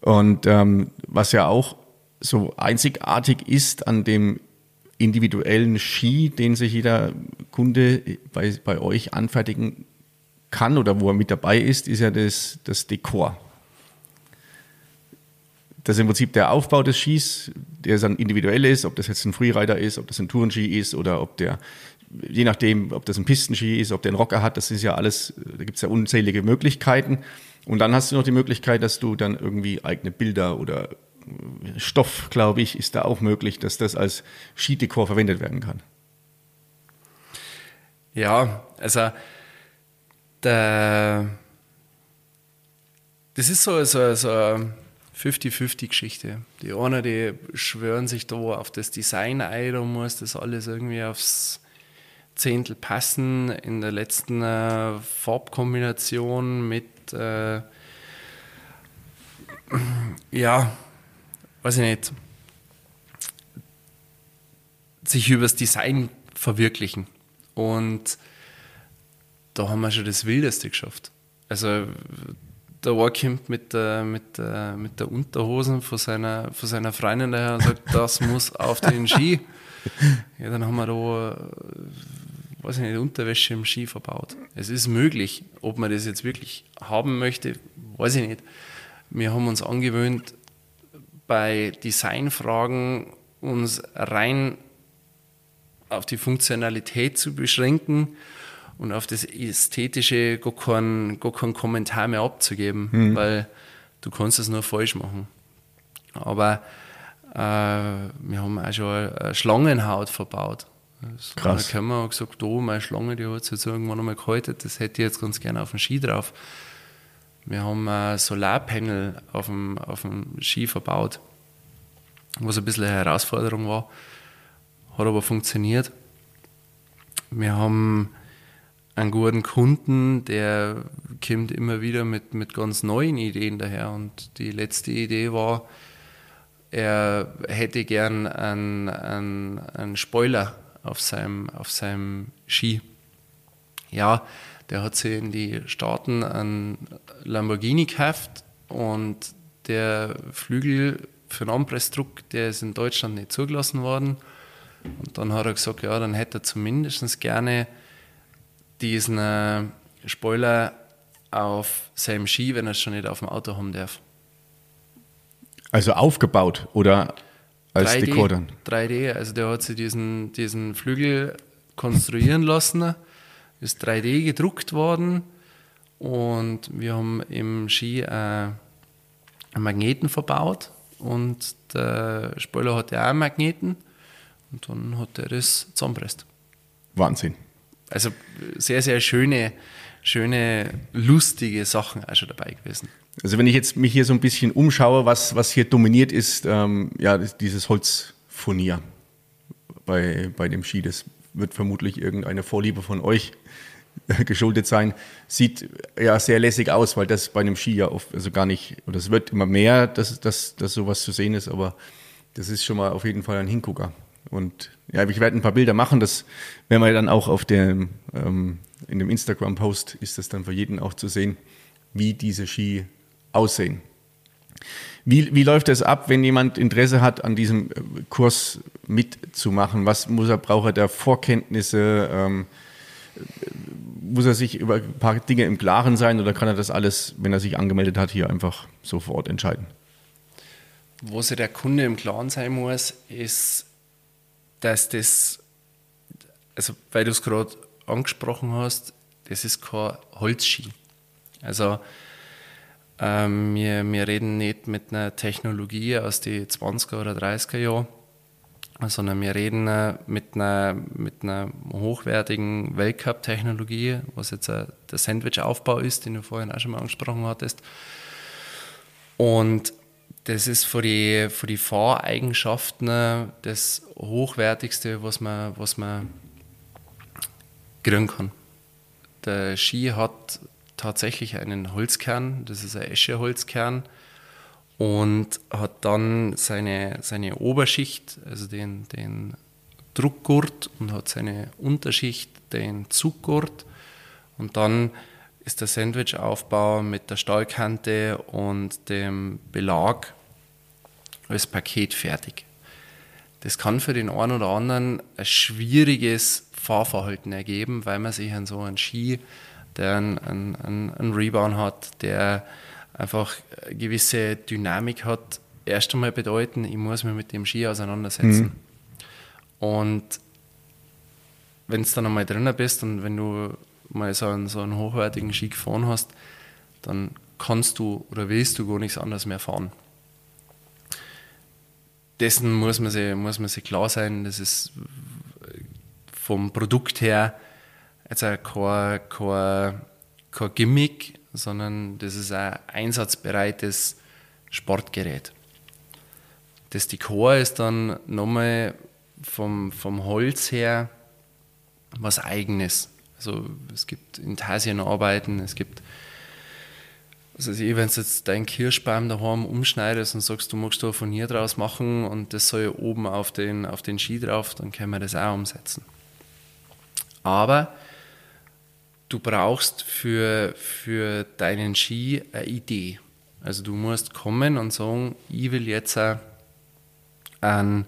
Und ähm, was ja auch so einzigartig ist an dem individuellen Ski, den sich jeder Kunde bei, bei euch anfertigen kann oder wo er mit dabei ist, ist ja das, das Dekor. Das ist im Prinzip der Aufbau des Skis, der dann individuell ist, ob das jetzt ein Freerider ist, ob das ein Tourenski ist oder ob der je nachdem, ob das ein Pistenski ist, ob der einen Rocker hat, das ist ja alles, da gibt es ja unzählige Möglichkeiten. Und dann hast du noch die Möglichkeit, dass du dann irgendwie eigene Bilder oder Stoff, glaube ich, ist da auch möglich, dass das als Skidekor verwendet werden kann. Ja, also der, das ist so, so, so eine 50-50-Geschichte. Die einen, die schwören sich da auf das Design ein, da muss das alles irgendwie aufs Zehntel passen in der letzten äh, Farbkombination mit, äh, ja, weiß ich nicht, sich übers Design verwirklichen. Und da haben wir schon das Wildeste geschafft. Also der war kommt mit der, mit, der, mit der Unterhosen von seiner, von seiner Freundin daher und sagt, das muss auf den Ski. (laughs) Ja, dann haben wir da weiß ich nicht, Unterwäsche im Ski verbaut. Es ist möglich. Ob man das jetzt wirklich haben möchte, weiß ich nicht. Wir haben uns angewöhnt, bei Designfragen uns rein auf die Funktionalität zu beschränken und auf das Ästhetische gar keinen, gar keinen Kommentar mehr abzugeben, mhm. weil du kannst es nur falsch machen. Aber äh, wir haben auch schon eine Schlangenhaut verbaut. Das Krass. Da haben wir gesagt, oh, meine Schlange, die hat es jetzt irgendwann einmal gehalten, das hätte ich jetzt ganz gerne auf dem Ski drauf. Wir haben ein Solarpanel auf dem, auf dem Ski verbaut, was ein bisschen eine Herausforderung war, hat aber funktioniert. Wir haben einen guten Kunden, der kommt immer wieder mit, mit ganz neuen Ideen daher. Und die letzte Idee war, er hätte gern einen, einen, einen Spoiler auf seinem, auf seinem Ski. Ja, der hat sich in die Staaten einen Lamborghini gekauft und der Flügel für den Anpressdruck, der ist in Deutschland nicht zugelassen worden. Und dann hat er gesagt, ja, dann hätte er zumindest gerne diesen äh, Spoiler auf seinem Ski, wenn er es schon nicht auf dem Auto haben darf. Also aufgebaut oder als 3D, Dekor dann? 3D, also der hat sich diesen, diesen Flügel konstruieren lassen, ist 3D gedruckt worden und wir haben im Ski äh, einen Magneten verbaut und der Spoiler hatte auch einen Magneten und dann hat er das zusammenpresst. Wahnsinn. Also sehr, sehr schöne, schöne, lustige Sachen auch schon dabei gewesen. Also wenn ich jetzt mich hier so ein bisschen umschaue, was, was hier dominiert ist, ähm, ja, dieses Holzfurnier bei, bei dem Ski, das wird vermutlich irgendeine Vorliebe von euch (laughs) geschuldet sein, sieht ja sehr lässig aus, weil das bei einem Ski ja oft, also gar nicht, oder es wird immer mehr, dass, dass, dass sowas zu sehen ist, aber das ist schon mal auf jeden Fall ein Hingucker. Und ja, ich werde ein paar Bilder machen, das werden wir dann auch auf dem, ähm, in dem Instagram-Post ist das dann für jeden auch zu sehen, wie diese Ski aussehen. Wie, wie läuft es ab, wenn jemand Interesse hat, an diesem äh, Kurs mitzumachen? Was muss er, braucht er da Vorkenntnisse? Ähm, muss er sich über ein paar Dinge im Klaren sein oder kann er das alles, wenn er sich angemeldet hat, hier einfach so vor Ort entscheiden? Wo sich der Kunde im Klaren sein muss, ist, dass das, also weil du es gerade angesprochen hast, das ist kein Holzski. Also ähm, wir, wir reden nicht mit einer Technologie aus den 20er oder 30er Jahren, sondern wir reden äh, mit einer, mit einer hochwertigen Weltcup-Technologie, was jetzt äh, der Sandwich-Aufbau ist, den du vorhin auch schon mal angesprochen hattest. Und das ist für die, für die Fahreigenschaften das Hochwertigste, was man, was man kriegen kann. Der Ski hat tatsächlich einen Holzkern, das ist ein Escheholzkern und hat dann seine, seine Oberschicht, also den, den Druckgurt und hat seine Unterschicht, den Zuggurt und dann ist der Sandwichaufbau mit der Stahlkante und dem Belag als Paket fertig. Das kann für den einen oder anderen ein schwieriges Fahrverhalten ergeben, weil man sich an so einen Ski, der einen, einen, einen Rebound hat, der einfach eine gewisse Dynamik hat, erst einmal bedeuten, ich muss mich mit dem Ski auseinandersetzen. Mhm. Und wenn du dann einmal drinnen bist und wenn du mal so einen, so einen hochwertigen Ski gefahren hast, dann kannst du oder willst du gar nichts anderes mehr fahren. Dessen muss man sich, muss man sich klar sein, das ist vom Produkt her jetzt kein, kein, kein Gimmick, sondern das ist ein einsatzbereites Sportgerät. Das Dekor ist dann nochmal vom, vom Holz her was Eigenes. Also es gibt Intarsienarbeiten, es gibt, also wenn du jetzt deinen Kirschbaum daheim umschneidest und sagst, du magst da von hier draus machen und das soll oben auf den, auf den Ski drauf, dann können wir das auch umsetzen. Aber du brauchst für, für deinen Ski eine Idee. Also du musst kommen und sagen, ich will jetzt einen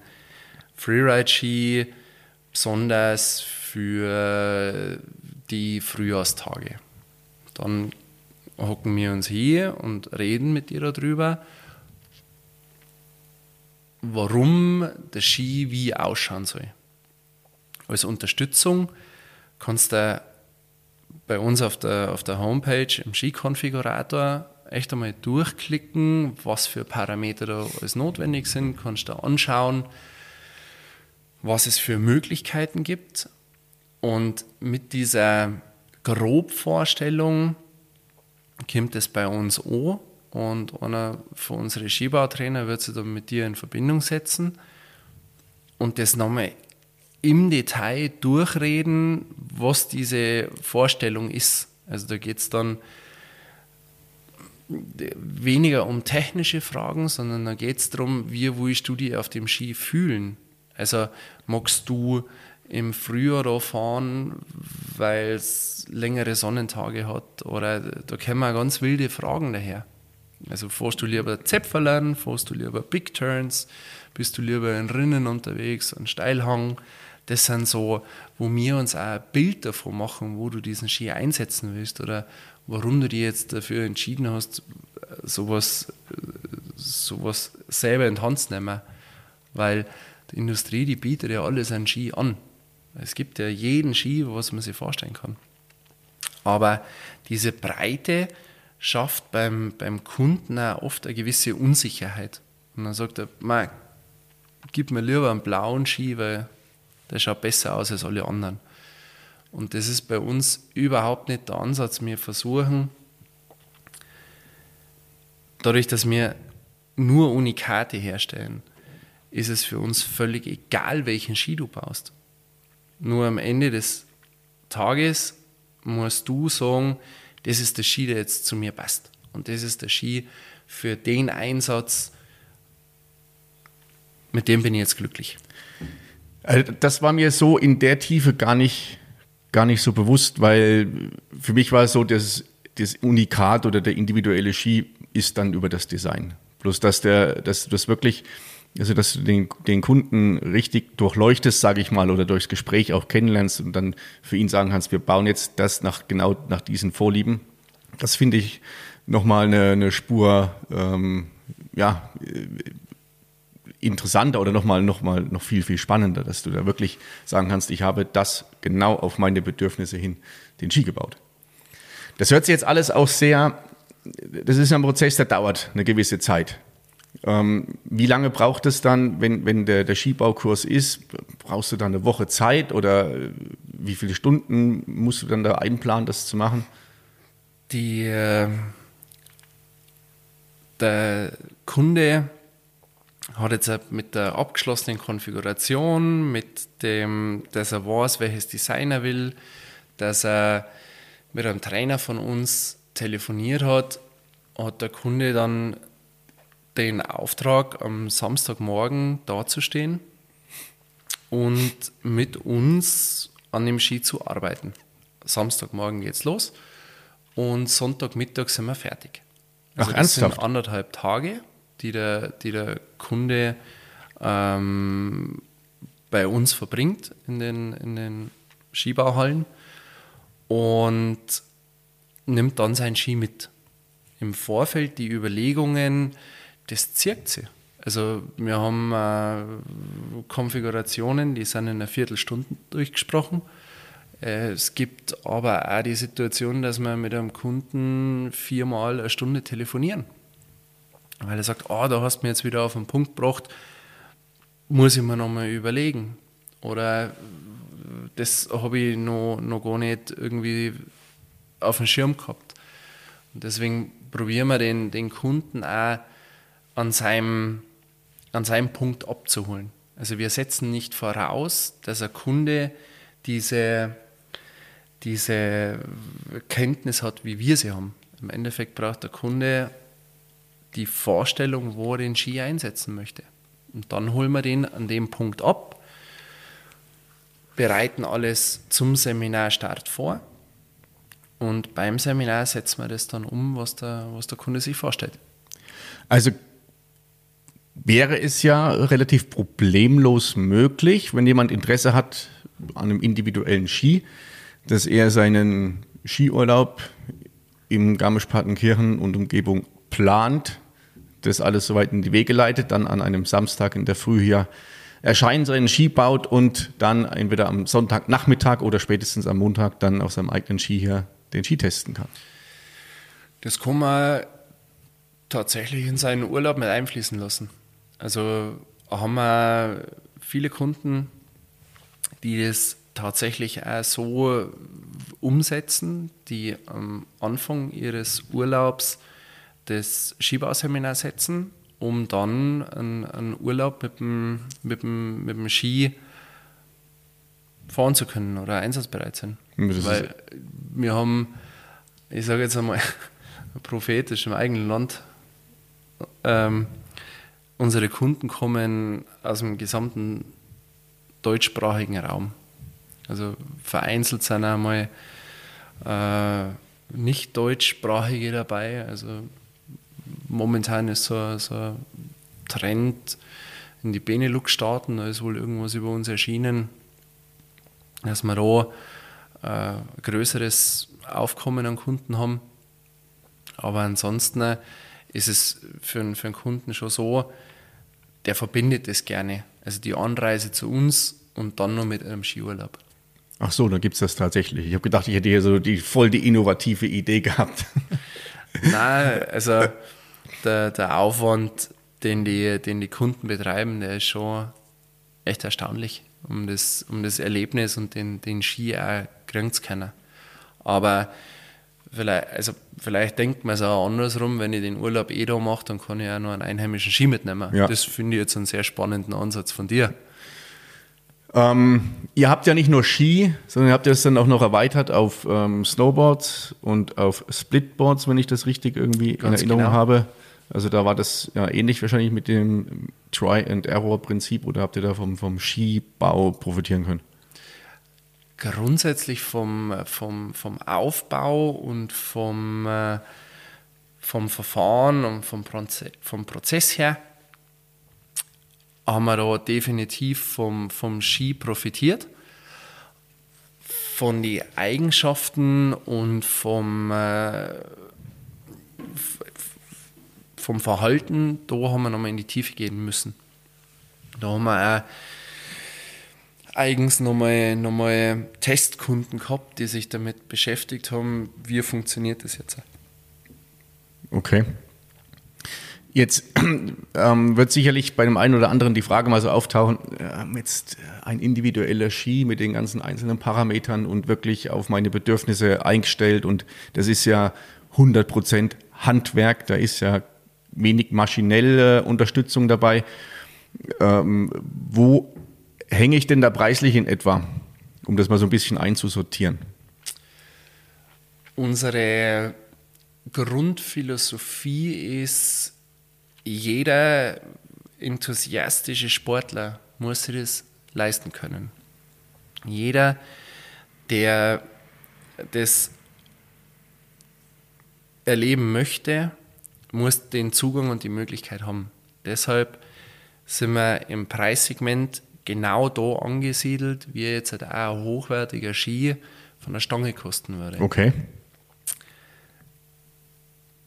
Freeride-Ski besonders für die Frühjahrstage. Dann hocken wir uns hier und reden mit dir darüber, warum der Ski wie ausschauen soll. Als Unterstützung kannst du bei uns auf der, auf der Homepage im Skikonfigurator echt einmal durchklicken, was für Parameter da alles notwendig sind. Kannst du anschauen, was es für Möglichkeiten gibt. Und mit dieser Grobvorstellung kommt es bei uns an und einer von unseren Skibautrainer wird sich dann mit dir in Verbindung setzen und das nochmal im Detail durchreden, was diese Vorstellung ist. Also da geht es dann weniger um technische Fragen, sondern da geht es darum, wie willst du dich auf dem Ski fühlen? Also magst du im Frühjahr da fahren, weil es längere Sonnentage hat? Oder da kommen ganz wilde Fragen daher. Also fährst du lieber Zepferlern, fährst du lieber Big Turns, bist du lieber in Rinnen unterwegs, an Steilhang? Das sind so, wo wir uns auch ein Bild davon machen, wo du diesen Ski einsetzen willst oder warum du dich jetzt dafür entschieden hast, sowas, sowas selber in die Hand zu nehmen. Weil die Industrie, die bietet ja alles an Ski an. Es gibt ja jeden Ski, was man sich vorstellen kann. Aber diese Breite schafft beim, beim Kunden auch oft eine gewisse Unsicherheit. Und dann sagt er, gib mir lieber einen blauen Ski, weil der schaut besser aus als alle anderen. Und das ist bei uns überhaupt nicht der Ansatz. Wir versuchen, dadurch, dass wir nur Unikate herstellen, ist es für uns völlig egal, welchen Ski du baust. Nur am Ende des Tages musst du sagen, das ist der Ski, der jetzt zu mir passt. Und das ist der Ski für den Einsatz, mit dem bin ich jetzt glücklich. Also das war mir so in der Tiefe gar nicht, gar nicht so bewusst, weil für mich war es so, dass das Unikat oder der individuelle Ski ist dann über das Design. Bloß dass der, dass das wirklich, also dass du den, den Kunden richtig durchleuchtest, sage ich mal, oder durchs Gespräch auch kennenlernst und dann für ihn sagen kannst, wir bauen jetzt das nach genau nach diesen Vorlieben. Das finde ich nochmal eine, eine Spur, ähm, ja, interessanter oder nochmal noch mal, noch viel, viel spannender, dass du da wirklich sagen kannst, ich habe das genau auf meine Bedürfnisse hin den Ski gebaut. Das hört sich jetzt alles auch sehr, das ist ein Prozess, der dauert eine gewisse Zeit. Ähm, wie lange braucht es dann, wenn, wenn der, der Skibaukurs ist? Brauchst du dann eine Woche Zeit oder wie viele Stunden musst du dann da einplanen, das zu machen? Die, äh, der Kunde hat jetzt mit der abgeschlossenen Konfiguration, mit dem, dass er weiß, welches Design er will, dass er mit einem Trainer von uns telefoniert hat, hat der Kunde dann den Auftrag, am Samstagmorgen dazustehen und mit uns an dem Ski zu arbeiten. Samstagmorgen geht's los und Sonntagmittag sind wir fertig. Also Ach, das ernsthaft? sind anderthalb Tage die der, die der Kunde ähm, bei uns verbringt in den, in den Skibauhallen und nimmt dann sein Ski mit. Im Vorfeld die Überlegungen, das zirkt sie. Also wir haben äh, Konfigurationen, die sind in einer Viertelstunde durchgesprochen. Äh, es gibt aber auch die Situation, dass wir mit einem Kunden viermal eine Stunde telefonieren weil er sagt, oh, da hast du mir jetzt wieder auf den Punkt gebracht, muss ich mir nochmal überlegen. Oder das habe ich noch, noch gar nicht irgendwie auf dem Schirm gehabt. Und deswegen probieren wir den, den Kunden auch an seinem, an seinem Punkt abzuholen. Also wir setzen nicht voraus, dass ein Kunde diese, diese Kenntnis hat, wie wir sie haben. Im Endeffekt braucht der Kunde die Vorstellung, wo er den Ski einsetzen möchte. Und dann holen wir den an dem Punkt ab, bereiten alles zum Seminarstart vor und beim Seminar setzen wir das dann um, was der, was der Kunde sich vorstellt. Also wäre es ja relativ problemlos möglich, wenn jemand Interesse hat an einem individuellen Ski, dass er seinen Skiurlaub im Garmisch-Partenkirchen und Umgebung plant das alles soweit in die Wege leitet, dann an einem Samstag in der Früh hier erscheint, seinen Ski baut und dann entweder am Sonntagnachmittag oder spätestens am Montag dann auf seinem eigenen Ski hier den Ski testen kann. Das kann man tatsächlich in seinen Urlaub mit einfließen lassen. Also haben wir viele Kunden, die das tatsächlich auch so umsetzen, die am Anfang ihres Urlaubs das Skibauseminar setzen, um dann einen, einen Urlaub mit dem, mit, dem, mit dem Ski fahren zu können oder einsatzbereit sein. Weil wir haben, ich sage jetzt einmal, (laughs) prophetisch im eigenen Land, ähm, unsere Kunden kommen aus dem gesamten deutschsprachigen Raum. Also vereinzelt sind einmal äh, nicht deutschsprachige dabei. Also momentan ist so, so ein Trend in die Benelux-Staaten, da ist wohl irgendwas über uns erschienen, dass wir da äh, ein größeres Aufkommen an Kunden haben. Aber ansonsten ist es für, einen, für einen Kunden schon so, der verbindet es gerne. Also die Anreise zu uns und dann noch mit einem Skiurlaub. Ach so, da gibt es das tatsächlich. Ich habe gedacht, ich hätte hier so die, voll die innovative Idee gehabt. (laughs) Nein, also der, der Aufwand, den die, den die Kunden betreiben, der ist schon echt erstaunlich, um das, um das Erlebnis und den, den Ski auch kriegen zu können. Aber vielleicht, also vielleicht denkt man es auch andersrum, wenn ich den Urlaub eh da mache, dann kann ich auch noch einen einheimischen Ski mitnehmen. Ja. Das finde ich jetzt einen sehr spannenden Ansatz von dir. Ähm, ihr habt ja nicht nur Ski, sondern ihr habt es dann auch noch erweitert auf ähm, Snowboards und auf Splitboards, wenn ich das richtig irgendwie Ganz in Erinnerung genau. habe. Also da war das ja ähnlich wahrscheinlich mit dem Try-and-Error-Prinzip oder habt ihr da vom, vom Skibau profitieren können? Grundsätzlich vom, vom, vom Aufbau und vom, äh, vom Verfahren und vom, Proze vom Prozess her haben wir da definitiv vom, vom Ski profitiert. Von den Eigenschaften und vom, äh, vom Verhalten, da haben wir nochmal in die Tiefe gehen müssen. Da haben wir auch eigens nochmal, nochmal Testkunden gehabt, die sich damit beschäftigt haben, wie funktioniert das jetzt. Okay. Jetzt (clears throat) ähm, wird sicherlich bei dem einen oder anderen die Frage mal so auftauchen, äh, jetzt ein individueller Ski mit den ganzen einzelnen Parametern und wirklich auf meine Bedürfnisse eingestellt und das ist ja 100% Handwerk, da ist ja wenig maschinelle Unterstützung dabei. Ähm, wo hänge ich denn da preislich in etwa, um das mal so ein bisschen einzusortieren? Unsere Grundphilosophie ist, jeder enthusiastische Sportler muss sich das leisten können. Jeder, der das erleben möchte, muss den Zugang und die Möglichkeit haben. Deshalb sind wir im Preissegment genau da angesiedelt, wie jetzt halt auch ein hochwertiger Ski von der Stange kosten würde. Okay.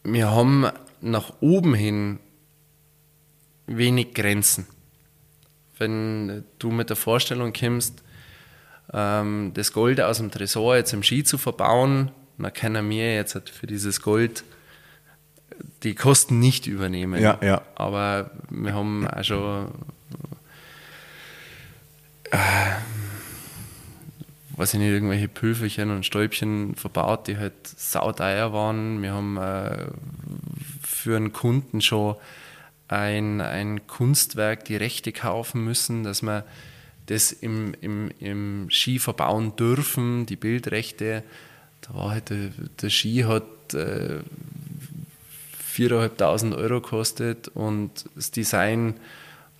Wir haben nach oben hin wenig Grenzen. Wenn du mit der Vorstellung kommst, ähm, das Gold aus dem Tresor jetzt im Ski zu verbauen, dann können wir jetzt halt für dieses Gold die Kosten nicht übernehmen. Ja, ja. Aber wir haben auch schon äh, weiß ich nicht, irgendwelche Pülferchen und Stäubchen verbaut, die halt sauteuer waren. Wir haben äh, für einen Kunden schon ein, ein Kunstwerk die Rechte kaufen müssen, dass wir das im, im, im Ski verbauen dürfen, die Bildrechte. Da war halt der, der Ski hat äh, 4.500 Euro gekostet und das Design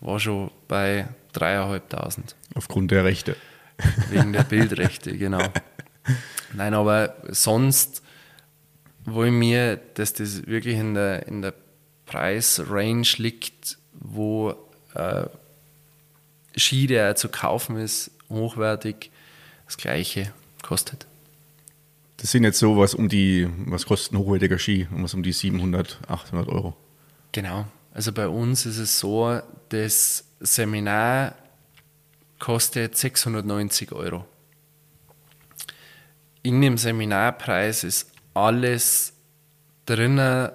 war schon bei 3.500. Aufgrund der Rechte. (laughs) Wegen der Bildrechte, genau. Nein, aber sonst wollen wir, dass das wirklich in der, in der Preisrange liegt, wo äh, Ski, der zu kaufen ist, hochwertig, das gleiche kostet. Das sind jetzt so was um die, was kostet ein hochwertiger Ski? Was um die 700, 800 Euro. Genau. Also bei uns ist es so, das Seminar kostet 690 Euro. In dem Seminarpreis ist alles drin,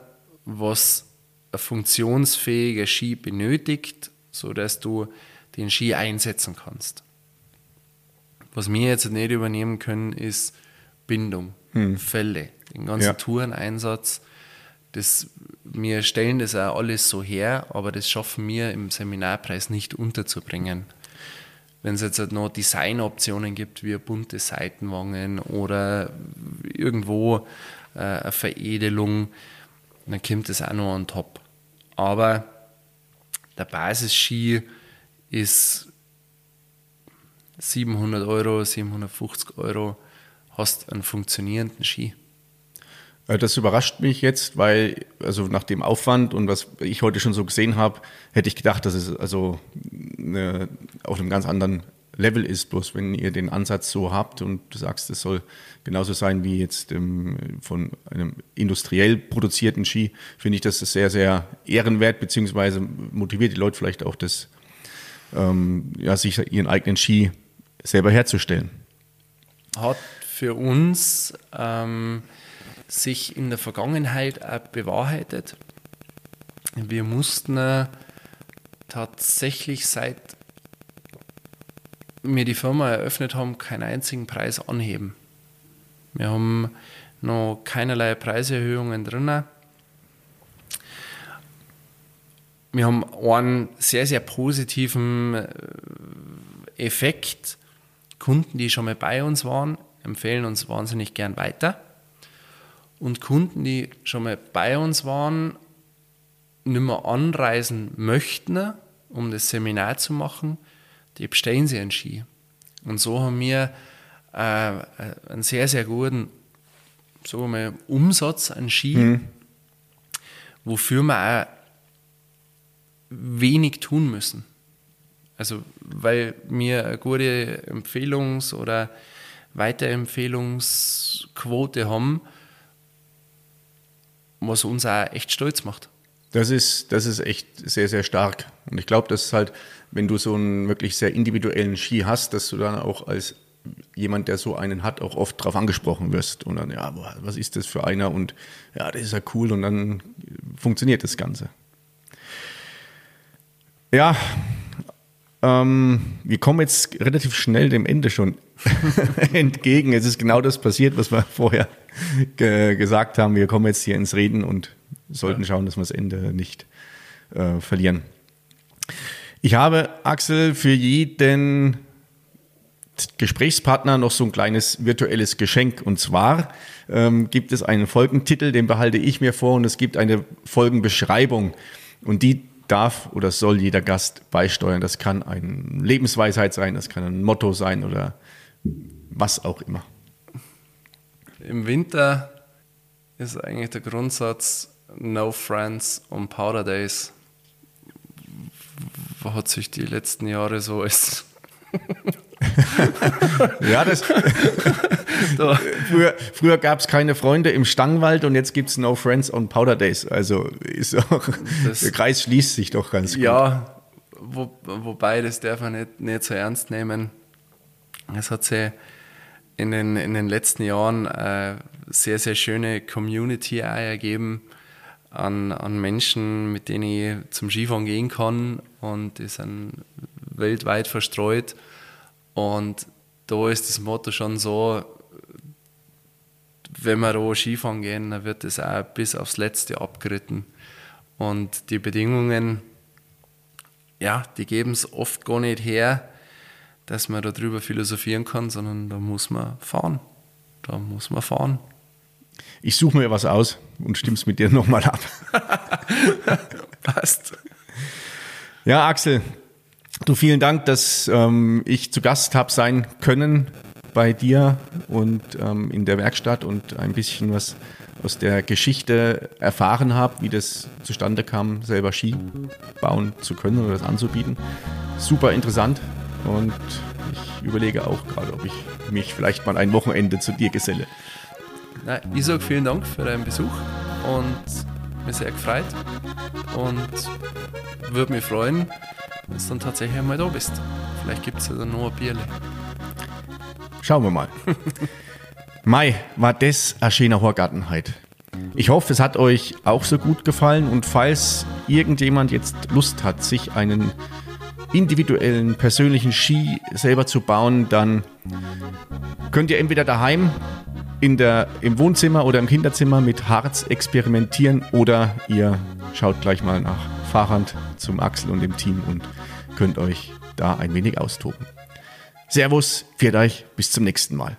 was ein funktionsfähiger Ski benötigt, sodass du den Ski einsetzen kannst. Was wir jetzt nicht übernehmen können, ist Bindung, hm. Fälle, den ganzen ja. Toureneinsatz. Das, wir stellen das auch alles so her, aber das schaffen wir im Seminarpreis nicht unterzubringen. Wenn es jetzt halt noch Designoptionen gibt, wie bunte Seitenwangen oder irgendwo äh, eine Veredelung, dann kommt das auch noch on top. Aber der Basisski ist 700 Euro, 750 Euro, hast einen funktionierenden Ski. Äh, das überrascht mich jetzt, weil, also nach dem Aufwand und was ich heute schon so gesehen habe, hätte ich gedacht, dass es also eine, auf einem ganz anderen Level ist. Bloß wenn ihr den Ansatz so habt und du sagst, es soll genauso sein wie jetzt ähm, von einem industriell produzierten Ski, finde ich das sehr, sehr ehrenwert, beziehungsweise motiviert die Leute vielleicht auch, das, ähm, ja, sich ihren eigenen Ski selber herzustellen. Hat für uns ähm, sich in der Vergangenheit bewahrheitet. Wir mussten tatsächlich seit wir die Firma eröffnet haben, keinen einzigen Preis anheben. Wir haben noch keinerlei Preiserhöhungen drin. Wir haben einen sehr, sehr positiven äh, Effekt, Kunden, die schon mal bei uns waren, empfehlen uns wahnsinnig gern weiter. Und Kunden, die schon mal bei uns waren, nicht mehr anreisen möchten, um das Seminar zu machen, die bestellen sie einen Ski. Und so haben wir äh, einen sehr, sehr guten sagen wir mal, Umsatz an Ski, mhm. wofür wir auch wenig tun müssen. Also, weil wir eine gute Empfehlungs- oder Weiterempfehlungsquote haben, was uns auch echt stolz macht. Das ist, das ist echt sehr, sehr stark. Und ich glaube, dass halt, wenn du so einen wirklich sehr individuellen Ski hast, dass du dann auch als jemand, der so einen hat, auch oft darauf angesprochen wirst. Und dann, ja, was ist das für einer? Und ja, das ist ja cool. Und dann funktioniert das Ganze. Ja, ähm, wir kommen jetzt relativ schnell dem Ende schon (laughs) entgegen. Es ist genau das passiert, was wir vorher ge gesagt haben. Wir kommen jetzt hier ins Reden und sollten ja. schauen, dass wir das Ende nicht äh, verlieren. Ich habe, Axel, für jeden Gesprächspartner noch so ein kleines virtuelles Geschenk. Und zwar ähm, gibt es einen Folgentitel, den behalte ich mir vor, und es gibt eine Folgenbeschreibung. Und die darf oder soll jeder Gast beisteuern. Das kann eine Lebensweisheit sein, das kann ein Motto sein oder was auch immer. Im Winter ist eigentlich der Grundsatz No Friends on Powder Days. Hat sich die letzten Jahre so als (laughs) ja, das. (laughs) früher früher gab es keine Freunde im Stangwald und jetzt gibt es No Friends on Powder Days. Also ist auch, das, der Kreis schließt sich doch ganz gut. Ja, wo, wobei das darf man nicht, nicht so ernst nehmen. Es hat sich in den, in den letzten Jahren eine sehr, sehr schöne Community ergeben an, an Menschen, mit denen ich zum Skifahren gehen kann und die sind weltweit verstreut. Und da ist das Motto schon so, wenn wir da Skifahren gehen, dann wird es auch bis aufs Letzte abgeritten. Und die Bedingungen, ja, die geben es oft gar nicht her, dass man darüber philosophieren kann, sondern da muss man fahren. Da muss man fahren. Ich suche mir was aus und stimme es mit dir nochmal ab. (laughs) Passt. Ja, Axel, Du, vielen Dank, dass ähm, ich zu Gast habe sein können bei dir und ähm, in der Werkstatt und ein bisschen was aus der Geschichte erfahren habe, wie das zustande kam, selber Ski bauen zu können oder das anzubieten. Super interessant und ich überlege auch gerade, ob ich mich vielleicht mal ein Wochenende zu dir geselle. Na, ich sage vielen Dank für deinen Besuch und mir sehr gefreut und würde mich freuen, wenn du dann tatsächlich einmal da bist. Vielleicht gibt es ja dann noch ein Bierle. Schauen wir mal. (laughs) Mai, war das ein schöner Horgarten heute. Ich hoffe, es hat euch auch so gut gefallen und falls irgendjemand jetzt Lust hat, sich einen individuellen, persönlichen Ski selber zu bauen, dann könnt ihr entweder daheim in der, im Wohnzimmer oder im Kinderzimmer mit Harz experimentieren oder ihr schaut gleich mal nach Fahrrad zum Axel und dem Team und könnt euch da ein wenig austoben. Servus, viert euch, bis zum nächsten Mal.